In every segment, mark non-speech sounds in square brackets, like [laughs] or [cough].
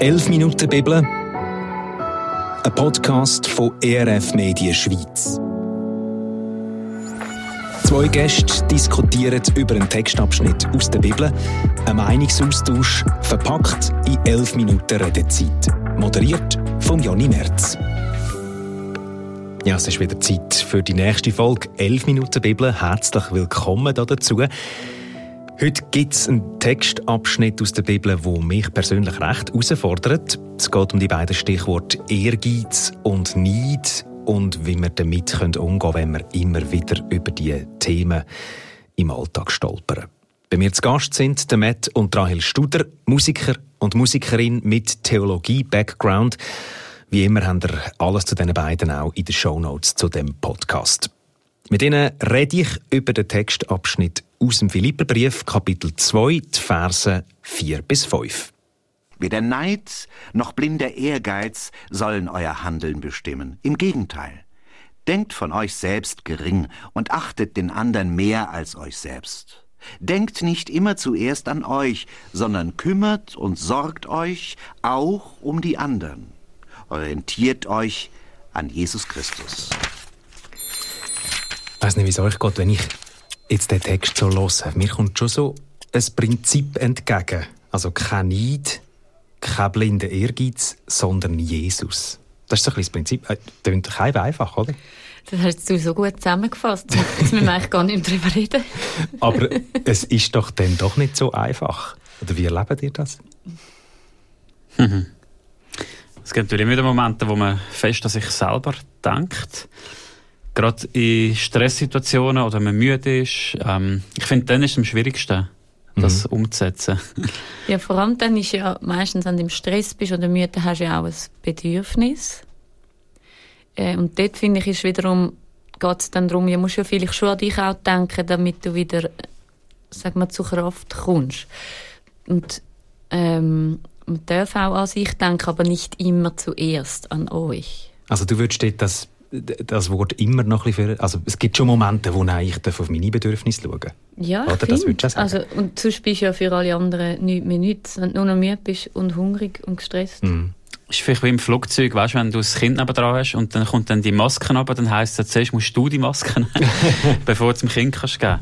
11 Minuten Bibel, ein Podcast von ERF Medien Schweiz. Zwei Gäste diskutieren über einen Textabschnitt aus der Bibel, ein Meinungsaustausch verpackt in 11 Minuten Redezeit. Moderiert von Jonny Merz. Ja, es ist wieder Zeit für die nächste Folge 11 Minuten Bibel. Herzlich willkommen dazu. Heute gibt es einen Textabschnitt aus der Bibel, der mich persönlich recht herausfordert. Es geht um die beiden Stichworte Ehrgeiz und Neid und wie wir damit umgehen können, wenn wir immer wieder über diese Themen im Alltag stolpern. Bei mir zu Gast sind der Matt und Rahel Studer, Musiker und Musikerin mit Theologie-Background. Wie immer haben wir alles zu diesen beiden auch in den Shownotes zu dem Podcast. Mit ihnen rede ich über den Textabschnitt aus dem Philipperbrief, Kapitel 2, die Verse 4 bis 5. Weder Neid noch blinder Ehrgeiz sollen euer Handeln bestimmen. Im Gegenteil. Denkt von euch selbst gering und achtet den anderen mehr als euch selbst. Denkt nicht immer zuerst an euch, sondern kümmert und sorgt euch auch um die anderen. Orientiert euch an Jesus Christus. Ich weiß nicht, wie es euch geht, wenn ich jetzt den Text so höre. Mir kommt schon so ein Prinzip entgegen. Also kein Neid, kein blinder Ehrgeiz, sondern Jesus. Das ist so ein das Prinzip. Das klingt kein einfach, oder? Das hast du so gut zusammengefasst. Jetzt müssen wir eigentlich gar nicht darüber reden. [laughs] Aber es ist doch dann doch nicht so einfach. Oder wie erlebt ihr das? Mhm. Es gibt natürlich immer Momente, wo man fest an sich selber denkt. Gerade in Stresssituationen oder wenn man müde ist. Ähm, ich finde, dann ist es am schwierigsten, das mhm. umzusetzen. [laughs] Ja, vor allem dann ist ja meistens, wenn du im Stress bist oder müde, hast du ja auch ein Bedürfnis. Äh, und dort finde ich, ist wiederum, geht es dann darum, du musst ja vielleicht schon an dich auch denken, damit du wieder, sag mal, zur Kraft kommst. Und ähm, man darf auch an sich denken, aber nicht immer zuerst an euch. Also du würdest dort das, das Wort immer noch ein bisschen für, also es gibt schon Momente, wo ich auf meine Bedürfnisse schauen Ja, Oder? Das würdest du sagen. Also, und sonst bist du ja für alle anderen nichts mehr nichts, wenn du nur noch müde bist und hungrig und gestresst. Mhm. ist vielleicht wie im Flugzeug, weißt, wenn du das Kind nebenan hast und dann kommt dann die Maske ab, dann heisst es, zuerst musst du die Maske nehmen, [laughs] bevor du zum Kind kannst geben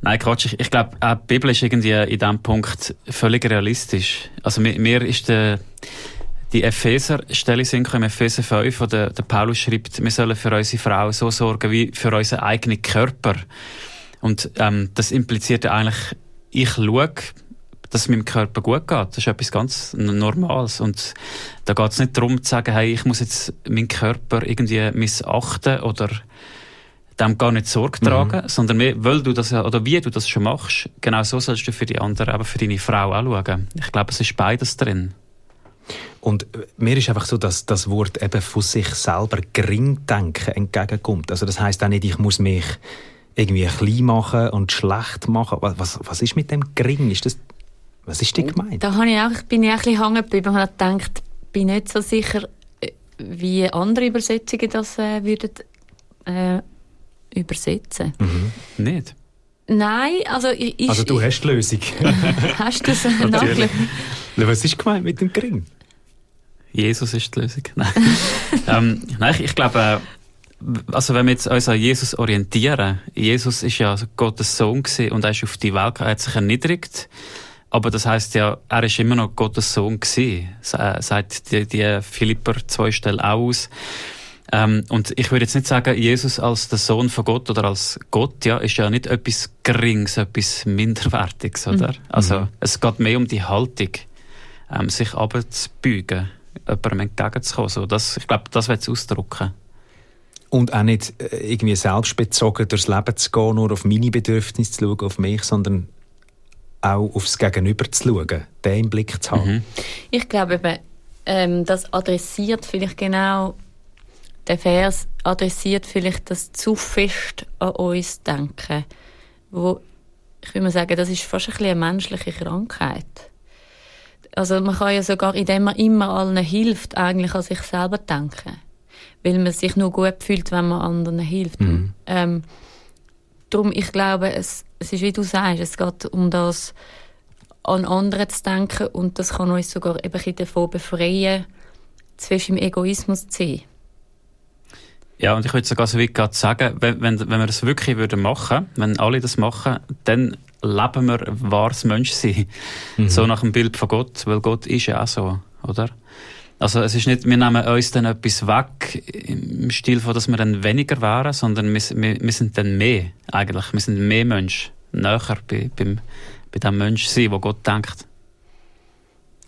Nein, Quatsch. Ich, ich glaube, die Bibel ist irgendwie in diesem Punkt völlig realistisch. Also mir, mir ist der, die Epheser-Stelle sind im Epheser 5, wo der, der Paulus schreibt, wir sollen für unsere Frau so sorgen wie für unseren eigenen Körper. Und ähm, das impliziert eigentlich, ich schaue, dass es meinem Körper gut geht. Das ist etwas ganz Normales. Und da geht es nicht darum zu sagen, hey, ich muss jetzt meinen Körper irgendwie missachten oder dem gar nicht Sorge tragen, mhm. sondern mehr, weil du das, oder wie du das schon machst, genau so sollst du für die anderen, aber für deine Frau auch schauen. Ich glaube, es ist beides drin. Und äh, mir ist einfach so, dass das Wort eben von sich selber gering denken entgegenkommt. Also das heißt auch nicht, ich muss mich irgendwie klein machen und schlecht machen. Was, was ist mit dem gering? Ist das, was ist denn gemeint? Da habe ich auch, bin ich auch ein bisschen hängen geblieben und habe gedacht, bin nicht so sicher, äh, wie andere Übersetzungen das äh, würden äh, übersetzen. Mhm. Nicht? Nein, also ich... Also du hast die Lösung. [laughs] hast du es [laughs] nachgeschaut? Was ist gemeint mit dem Gring? Jesus ist die Lösung. [laughs] Nein, ähm, nein ich, ich glaube, äh, also wenn wir jetzt uns an Jesus orientieren, Jesus ist ja Gottes Sohn gewesen und er ist auf die Welt, er hat sich erniedrigt. Aber das heißt ja, er ist immer noch Gottes Sohn gewesen. Sagt die, die Philipper zwei Stellen aus. Ähm, und ich würde jetzt nicht sagen, Jesus als der Sohn von Gott oder als Gott, ja, ist ja nicht etwas Geringes, etwas Minderwertiges, oder? Mhm. Also, mhm. es geht mehr um die Haltung, ähm, sich abzubeugen, jemandem entgegenzukommen. So, das, ich glaube, das wird es ausdrücken. Und auch nicht äh, irgendwie selbstbezogen durchs Leben zu gehen, nur auf meine Bedürfnisse zu schauen, auf mich, sondern auch aufs Gegenüber zu schauen, den im Blick zu haben. Mhm. Ich glaube eben, ähm, das adressiert vielleicht genau der Vers adressiert vielleicht das zu fest an uns denken, wo ich würde mal sagen, das ist fast ein bisschen eine menschliche Krankheit. Also man kann ja sogar, indem man immer allen hilft, eigentlich an sich selber denken, weil man sich nur gut fühlt, wenn man anderen hilft. Mhm. Ähm, darum, ich glaube, es, es ist wie du sagst, es geht um das an andere zu denken und das kann uns sogar eben davon befreien, zwischen dem Egoismus zu sein. Ja, und ich würde sogar so weit gerade sagen, wenn, wenn, wenn wir das wirklich würden machen, wenn alle das machen, dann leben wir wahres Menschsein. Mhm. So nach dem Bild von Gott, weil Gott ist ja auch so, oder? Also es ist nicht, wir nehmen uns dann etwas weg im Stil von, dass wir dann weniger wären, sondern wir, wir, wir sind dann mehr eigentlich. Wir sind mehr Mensch, näher bei, beim, bei dem Menschsein, wo Gott denkt.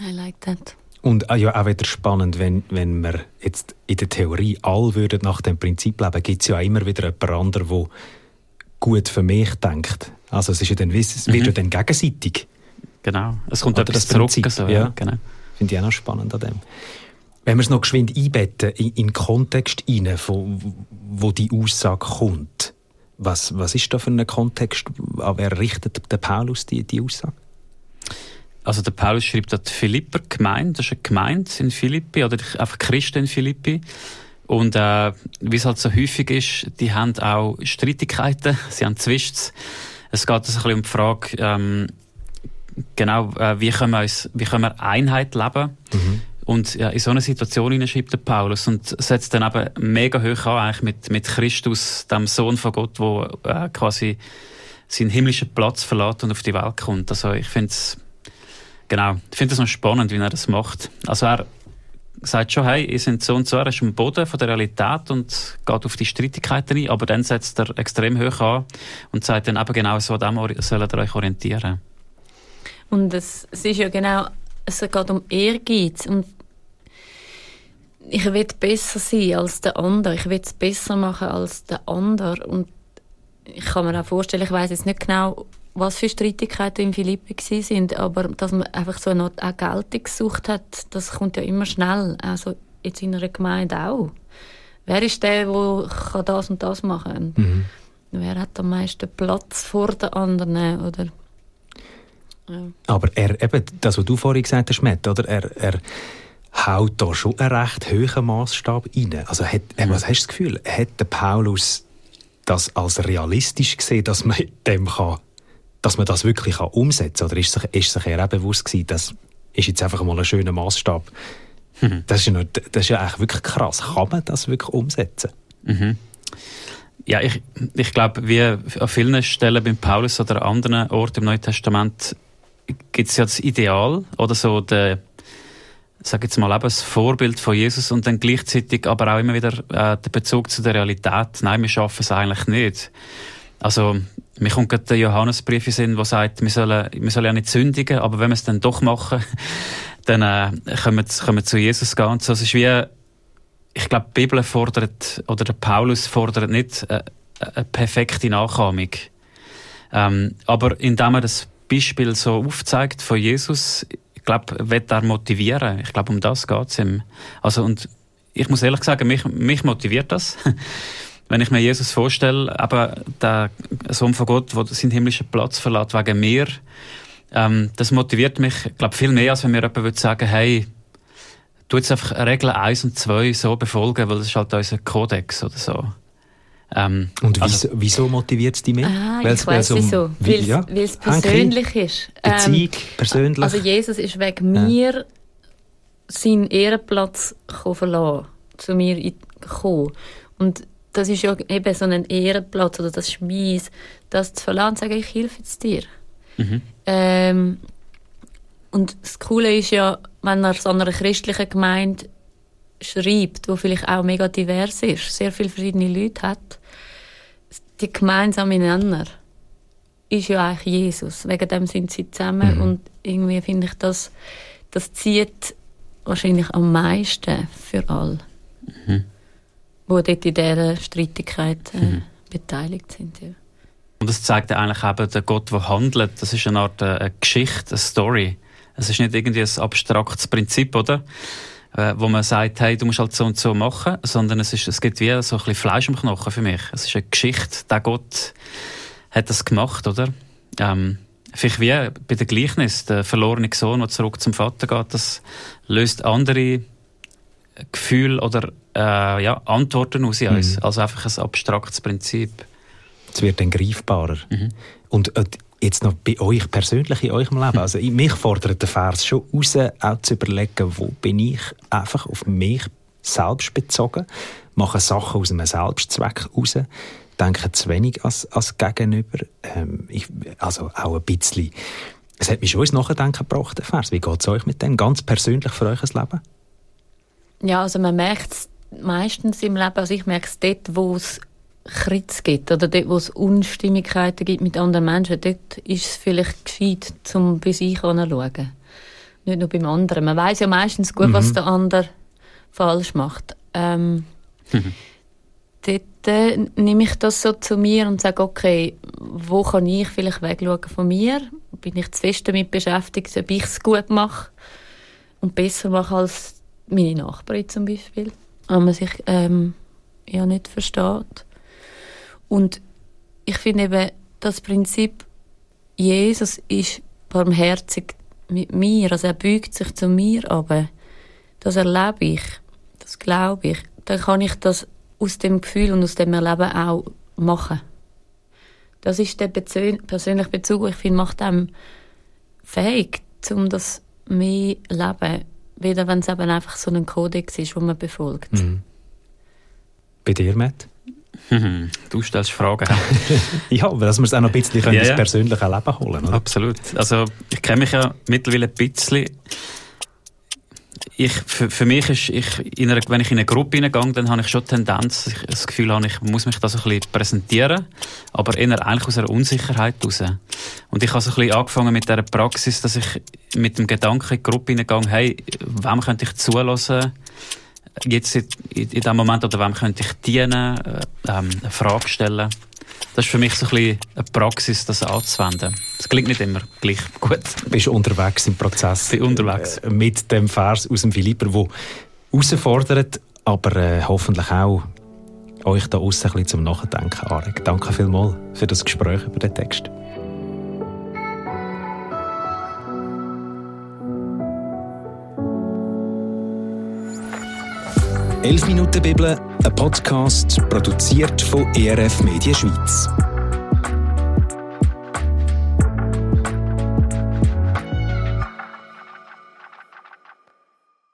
I like that. Und ah, ja, auch wieder spannend, wenn, wenn wir jetzt in der Theorie all würden nach dem Prinzip leben, gibt es ja immer wieder jemand anderen, der gut für mich denkt. Also es, ist ja dann, es wird mhm. ja dann gegenseitig. Genau, es kommt Oder etwas zurück. So, ja. ja. Genau. Finde ich auch noch spannend an dem. Wenn wir es noch geschwind einbetten in, in den Kontext hinein, wo, wo die Aussage kommt, was, was ist da für ein Kontext? An wer richtet der Paulus die, die Aussage? Also der Paulus schreibt dass die Philipper Gemeinde, das ist eine Gemeinde in Philippi oder einfach Christen in Philippi. Und äh, wie es halt so häufig ist, die haben auch Streitigkeiten, sie haben Zwists. Es geht also ein bisschen um die Frage, ähm, genau, äh, wie, können wir uns, wie können wir Einheit leben? Mhm. Und ja, in so eine Situation schreibt der Paulus und setzt dann eben mega hoch an, eigentlich mit, mit Christus, dem Sohn von Gott, der äh, quasi seinen himmlischen Platz verlässt und auf die Welt kommt. Also ich finde es Genau. Ich finde es noch spannend, wie er das macht. Also er sagt schon, hey, ihr seid so und so, er ist am Boden von der Realität und geht auf die Streitigkeiten ein, aber dann setzt er extrem hoch an und sagt dann eben genau so, dem sollt ihr euch orientieren. Und es, es ist ja genau, es geht um Ehrgeiz und ich will besser sein als der andere, ich will es besser machen als der andere und ich kann mir auch vorstellen, ich weiß jetzt nicht genau, was für Streitigkeiten in Philippi sind, aber dass man einfach so eine Art Geltung gesucht hat, das kommt ja immer schnell. Also jetzt in einer Gemeinde auch. Wer ist der, der das und das machen kann? Mhm. Wer hat am meisten Platz vor den anderen? Oder ja. Aber er, eben, das, was du vorhin gesagt hast, Matt, oder? Er, er haut da schon einen recht hohen Maßstab rein. Also hat, mhm. was hast du das Gefühl? Hat der Paulus das als realistisch gesehen, dass man dem kann dass man das wirklich umsetzen kann? Oder ist sich, ist sich eher bewusst gewesen, das ist jetzt einfach mal ein schöner Maßstab? Mhm. Das, ist ja noch, das ist ja eigentlich wirklich krass. Kann man das wirklich umsetzen? Mhm. Ja, ich, ich glaube, wie an vielen Stellen beim Paulus oder an anderen Orten im Neuen Testament gibt es ja das Ideal oder so der, sag jetzt mal, eben das Vorbild von Jesus und dann gleichzeitig aber auch immer wieder äh, der Bezug zu der Realität. Nein, wir schaffen es eigentlich nicht. Also, mir kommt gerade der Johannesbrief in Sinn, der sagt, wir sollen, wir sollen ja nicht sündigen, aber wenn wir es dann doch machen, [laughs] dann äh, können, wir, können wir zu Jesus gehen. Und so, es ist wie, ich glaube, die Bibel fordert, oder der Paulus fordert nicht äh, eine perfekte Nachahmung. Ähm, aber indem er das Beispiel so aufzeigt von Jesus, ich glaube, wird er motivieren. Ich glaube, um das geht es ihm. Also, und ich muss ehrlich sagen, mich, mich motiviert das. [laughs] wenn ich mir Jesus vorstelle, aber der Sohn von Gott, der seinen himmlischen Platz verlässt wegen mir, ähm, das motiviert mich, glaube viel mehr, als wenn mir jemand würde sagen, hey, tu jetzt einfach Regeln 1 und 2 so befolgen, weil das ist halt unser Kodex oder so. Ähm, und also, wieso, motiviert es dich mehr? Ah, weil's, ich weiss wieso. Weil es ja? persönlich Henke, ist. Beziehung, ähm, persönlich. Also Jesus ist wegen ja. mir seinen Ehrenplatz verlassen, zu mir gekommen. Und das ist ja eben so ein Ehrenplatz oder das Schmies, das zu verlassen und sagen, ich helfe jetzt dir. Mhm. Ähm, und das Coole ist ja, wenn er so einer christlichen Gemeinde schreibt, wo vielleicht auch mega divers ist, sehr viele verschiedene Leute hat, die gemeinsame Nenner ist ja eigentlich Jesus. Wegen dem sind sie zusammen mhm. und irgendwie finde ich, das, das zieht wahrscheinlich am meisten für alle. Mhm die dort in dieser Streitigkeit äh, mhm. beteiligt sind. Ja. Und das zeigt eigentlich eben, der Gott, der handelt, das ist eine Art äh, eine Geschichte, eine Story. Es ist nicht irgendwie ein abstraktes Prinzip, oder? Äh, wo man sagt, hey, du musst halt so und so machen, sondern es, ist, es gibt wie so ein bisschen Fleisch im Knochen für mich. Es ist eine Geschichte, der Gott hat das gemacht, oder? Ähm, vielleicht wie bei der Gleichnis, der verlorene Sohn, der zurück zum Vater geht, das löst andere Gefühle oder äh, ja, Antworten aus mhm. uns. Also einfach ein abstraktes Prinzip. Es wird dann greifbarer. Mhm. Und äh, Jetzt noch bei euch persönlich in eurem Leben. [laughs] Also, mich fordert der Vers schon raus, auch zu überlegen, wo bin ich einfach auf mich selbst bezogen, mache Sachen aus einem Selbstzweck raus, denke zu wenig als, als Gegenüber. Ähm, ich, also auch ein bisschen. Es hat mich schon ins Nachdenken gebracht, der Vers. Wie geht es euch mit dem? Ganz persönlich für euch Leben? Ja, also man merkt es meistens im Leben, also ich merke es dort, wo es Kritz gibt oder dort, wo es Unstimmigkeiten gibt mit anderen Menschen, dort ist es vielleicht gescheit, um bei sich anzuschauen. Nicht nur beim anderen. Man weiß ja meistens gut, mhm. was der andere falsch macht. Ähm, mhm. Dort äh, nehme ich das so zu mir und sage, okay, wo kann ich vielleicht wegschauen von mir? Bin ich zu fest damit beschäftigt, ob ich es gut mache und besser mache als meine Nachbarin zum Beispiel, wenn man sich ähm, ja nicht versteht. Und ich finde eben, das Prinzip, Jesus ist barmherzig mit mir, also er beugt sich zu mir, aber das erlebe ich, das glaube ich, dann kann ich das aus dem Gefühl und aus dem Erleben auch machen. Das ist der persönliche Bezug, ich finde, macht einem fähig, um das mehr leben, weder wenn es eben einfach so ein Kodex ist, den man befolgt. Mhm. Bei dir, Matt? [laughs] Du stellst Fragen. [laughs] ja, aber dass wir es auch noch ein bisschen ja, ins persönliche Leben holen oder? Absolut. Also ich kenne mich ja mittlerweile ein bisschen. Ich, für, für mich ist, ich, in einer, wenn ich in eine Gruppe hineingehe, dann habe ich schon die Tendenz, ich, das Gefühl habe, ich muss mich da so ein bisschen präsentieren, aber eher eigentlich aus einer Unsicherheit heraus. Und ich habe so ein bisschen angefangen mit dieser Praxis, dass ich mit dem Gedanken in die Gruppe hineingehe, hey, wem könnte ich zulassen? jetzt in, in, in dem Moment, oder wem könnte ich dienen, äh, ähm, eine Frage stellen. Das ist für mich so ein bisschen eine Praxis, das anzuwenden. Das klingt nicht immer gleich [laughs] gut. Bist du unterwegs im Prozess? Bin unterwegs. Äh, mit dem Vers aus dem Philipper, der herausfordert, aber äh, hoffentlich auch euch da aussen ein bisschen zum Nachdenken anregt. Danke vielmals für das Gespräch über den Text. 11 Minuten Bibel, ein Podcast produziert von ERF Media Schweiz.